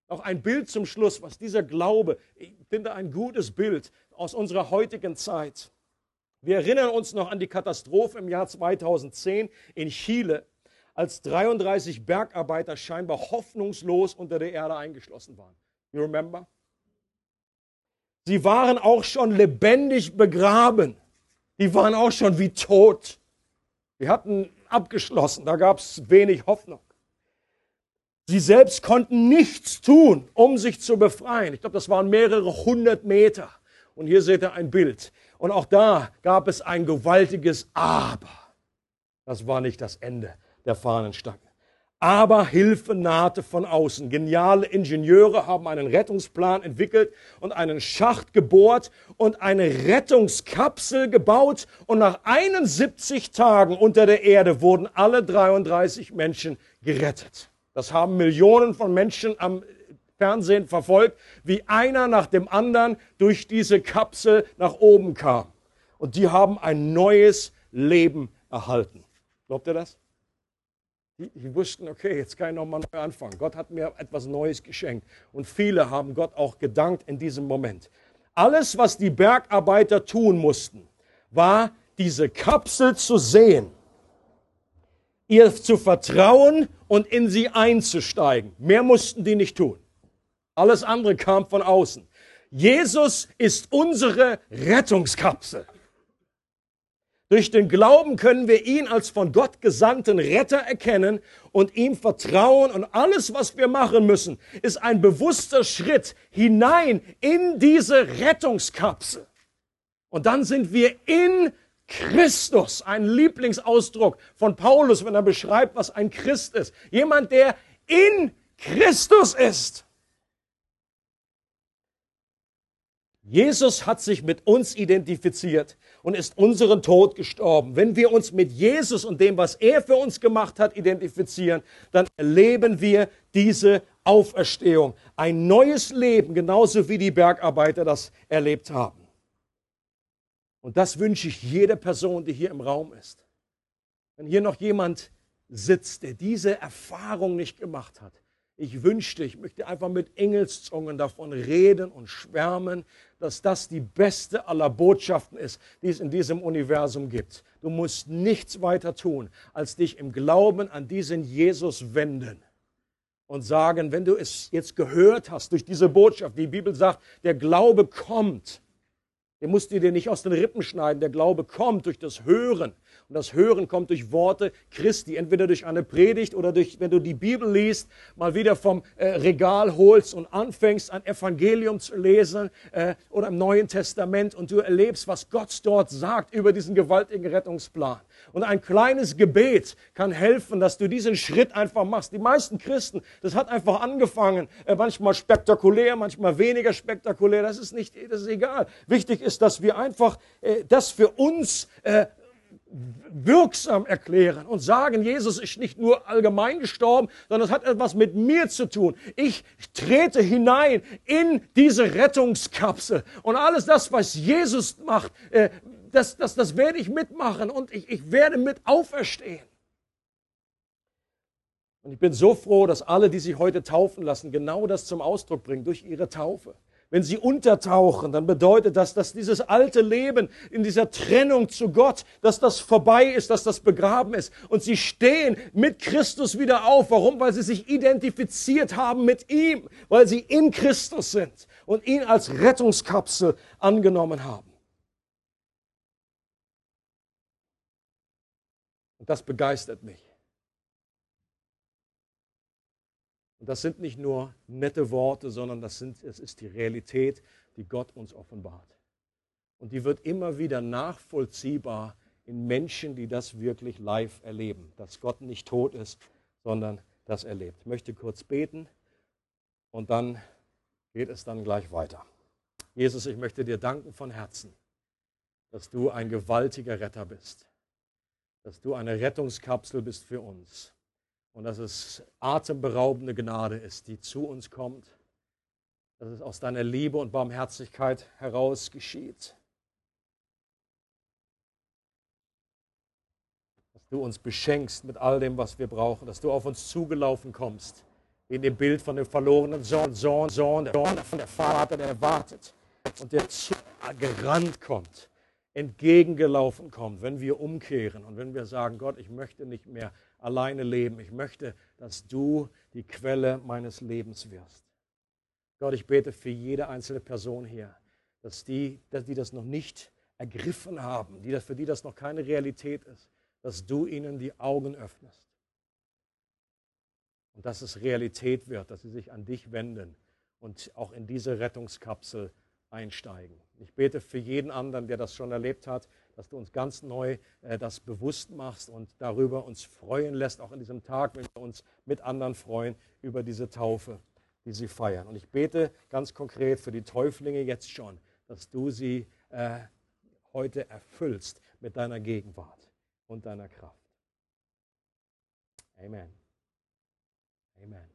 Noch ein Bild zum Schluss, was dieser Glaube, ich finde ein gutes Bild aus unserer heutigen Zeit. Wir erinnern uns noch an die Katastrophe im Jahr 2010 in Chile, als 33 Bergarbeiter scheinbar hoffnungslos unter der Erde eingeschlossen waren. You remember? Sie waren auch schon lebendig begraben. Die waren auch schon wie tot. Wir hatten abgeschlossen, da gab es wenig Hoffnung. Sie selbst konnten nichts tun, um sich zu befreien. Ich glaube, das waren mehrere hundert Meter. Und hier seht ihr ein Bild. Und auch da gab es ein gewaltiges Aber. Das war nicht das Ende der Fahnenstange. Aber Hilfe nahte von außen. Geniale Ingenieure haben einen Rettungsplan entwickelt und einen Schacht gebohrt und eine Rettungskapsel gebaut. Und nach 71 Tagen unter der Erde wurden alle 33 Menschen gerettet. Das haben Millionen von Menschen am Fernsehen verfolgt, wie einer nach dem anderen durch diese Kapsel nach oben kam. Und die haben ein neues Leben erhalten. Glaubt ihr das? Die, die wussten, okay, jetzt kann ich nochmal neu anfangen. Gott hat mir etwas Neues geschenkt. Und viele haben Gott auch gedankt in diesem Moment. Alles, was die Bergarbeiter tun mussten, war diese Kapsel zu sehen ihr zu vertrauen und in sie einzusteigen. Mehr mussten die nicht tun. Alles andere kam von außen. Jesus ist unsere Rettungskapsel. Durch den Glauben können wir ihn als von Gott gesandten Retter erkennen und ihm vertrauen. Und alles, was wir machen müssen, ist ein bewusster Schritt hinein in diese Rettungskapsel. Und dann sind wir in Christus, ein Lieblingsausdruck von Paulus, wenn er beschreibt, was ein Christ ist. Jemand, der in Christus ist. Jesus hat sich mit uns identifiziert und ist unseren Tod gestorben. Wenn wir uns mit Jesus und dem, was er für uns gemacht hat, identifizieren, dann erleben wir diese Auferstehung. Ein neues Leben, genauso wie die Bergarbeiter das erlebt haben. Und das wünsche ich jeder Person, die hier im Raum ist. Wenn hier noch jemand sitzt, der diese Erfahrung nicht gemacht hat, ich wünschte, ich möchte einfach mit Engelszungen davon reden und schwärmen, dass das die beste aller Botschaften ist, die es in diesem Universum gibt. Du musst nichts weiter tun, als dich im Glauben an diesen Jesus wenden und sagen, wenn du es jetzt gehört hast durch diese Botschaft, die Bibel sagt, der Glaube kommt den musst du dir nicht aus den Rippen schneiden. Der Glaube kommt durch das Hören. Und das Hören kommt durch Worte Christi, entweder durch eine Predigt oder durch, wenn du die Bibel liest, mal wieder vom äh, Regal holst und anfängst, ein Evangelium zu lesen äh, oder im Neuen Testament und du erlebst, was Gott dort sagt über diesen gewaltigen Rettungsplan. Und ein kleines Gebet kann helfen, dass du diesen Schritt einfach machst. Die meisten Christen, das hat einfach angefangen, äh, manchmal spektakulär, manchmal weniger spektakulär. Das ist nicht, das ist egal. Wichtig ist, dass wir einfach äh, das für uns äh, wirksam erklären und sagen, Jesus ist nicht nur allgemein gestorben, sondern es hat etwas mit mir zu tun. Ich trete hinein in diese Rettungskapsel und alles das, was Jesus macht, äh, das, das, das werde ich mitmachen und ich, ich werde mit auferstehen. Und ich bin so froh, dass alle, die sich heute taufen lassen, genau das zum Ausdruck bringen durch ihre Taufe. Wenn sie untertauchen, dann bedeutet das, dass dieses alte Leben in dieser Trennung zu Gott, dass das vorbei ist, dass das begraben ist. Und sie stehen mit Christus wieder auf. Warum? Weil sie sich identifiziert haben mit ihm, weil sie in Christus sind und ihn als Rettungskapsel angenommen haben. Und das begeistert mich. Und das sind nicht nur nette Worte, sondern das sind, es ist die Realität, die Gott uns offenbart. Und die wird immer wieder nachvollziehbar in Menschen, die das wirklich live erleben, dass Gott nicht tot ist, sondern das erlebt. Ich möchte kurz beten und dann geht es dann gleich weiter. Jesus, ich möchte dir danken von Herzen, dass du ein gewaltiger Retter bist dass du eine Rettungskapsel bist für uns und dass es atemberaubende Gnade ist, die zu uns kommt, dass es aus deiner Liebe und Barmherzigkeit heraus geschieht. Dass du uns beschenkst mit all dem, was wir brauchen, dass du auf uns zugelaufen kommst in dem Bild von dem verlorenen Sohn, Sohn, Sohn, der Sohn der Vater, der wartet und der zu, gerannt kommt, entgegengelaufen kommt, wenn wir umkehren und wenn wir sagen, Gott, ich möchte nicht mehr alleine leben, ich möchte, dass du die Quelle meines Lebens wirst. Gott, ich bete für jede einzelne Person hier, dass die, dass die das noch nicht ergriffen haben, die das, für die das noch keine Realität ist, dass du ihnen die Augen öffnest. Und dass es Realität wird, dass sie sich an dich wenden und auch in diese Rettungskapsel einsteigen. Ich bete für jeden anderen, der das schon erlebt hat, dass du uns ganz neu äh, das bewusst machst und darüber uns freuen lässt, auch in diesem Tag, wenn wir uns mit anderen freuen über diese Taufe, die sie feiern. Und ich bete ganz konkret für die Täuflinge jetzt schon, dass du sie äh, heute erfüllst mit deiner Gegenwart und deiner Kraft. Amen. Amen.